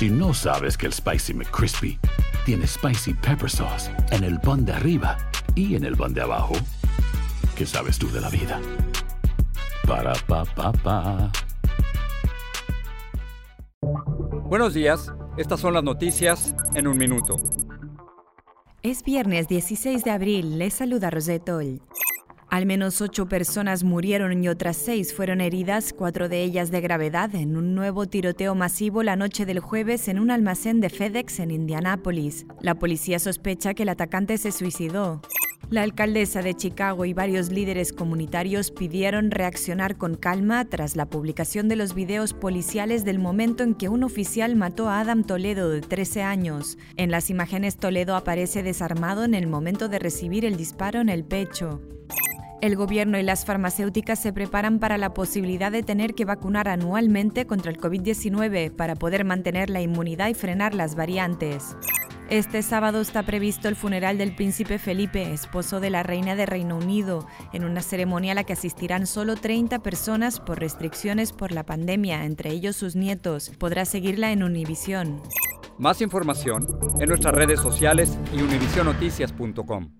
Si no sabes que el Spicy McCrispy tiene Spicy Pepper Sauce en el pan de arriba y en el pan de abajo, ¿qué sabes tú de la vida? Para, pa, pa, pa. Buenos días, estas son las noticias en un minuto. Es viernes 16 de abril, les saluda Rosetol. Al menos ocho personas murieron y otras seis fueron heridas, cuatro de ellas de gravedad, en un nuevo tiroteo masivo la noche del jueves en un almacén de FedEx en Indianápolis. La policía sospecha que el atacante se suicidó. La alcaldesa de Chicago y varios líderes comunitarios pidieron reaccionar con calma tras la publicación de los videos policiales del momento en que un oficial mató a Adam Toledo de 13 años. En las imágenes Toledo aparece desarmado en el momento de recibir el disparo en el pecho. El gobierno y las farmacéuticas se preparan para la posibilidad de tener que vacunar anualmente contra el COVID-19 para poder mantener la inmunidad y frenar las variantes. Este sábado está previsto el funeral del príncipe Felipe, esposo de la reina de Reino Unido, en una ceremonia a la que asistirán solo 30 personas por restricciones por la pandemia, entre ellos sus nietos. Podrá seguirla en Univisión. Más información en nuestras redes sociales y univisionoticias.com.